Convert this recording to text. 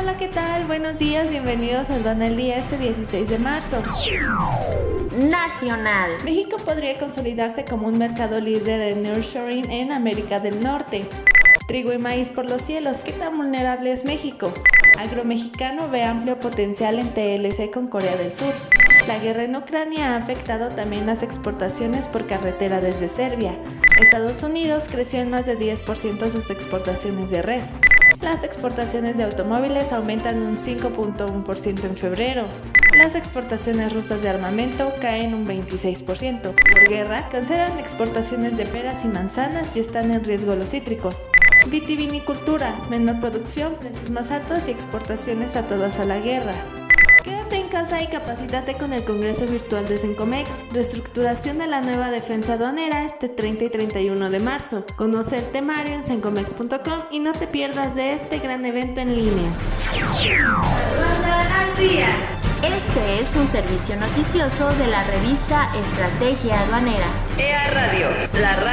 Hola, ¿qué tal? Buenos días, bienvenidos al del Día este 16 de marzo. Nacional. México podría consolidarse como un mercado líder en nurturing en América del Norte. Trigo y maíz por los cielos, ¿qué tan vulnerable es México? Agromexicano ve amplio potencial en TLC con Corea del Sur. La guerra en Ucrania ha afectado también las exportaciones por carretera desde Serbia. Estados Unidos creció en más de 10% sus exportaciones de res. Las exportaciones de automóviles aumentan un 5.1% en febrero. Las exportaciones rusas de armamento caen un 26%. Por guerra, cancelan exportaciones de peras y manzanas y están en riesgo los cítricos. Vitivinicultura, menor producción, precios más altos y exportaciones atadas a la guerra. Quédate en casa y capacítate con el Congreso Virtual de Sencomex. Reestructuración de la nueva defensa aduanera este 30 y 31 de marzo. Conoce el temario en sencomex.com y no te pierdas de este gran evento en línea. Este es un servicio noticioso de la revista Estrategia Aduanera. EA Radio, la radio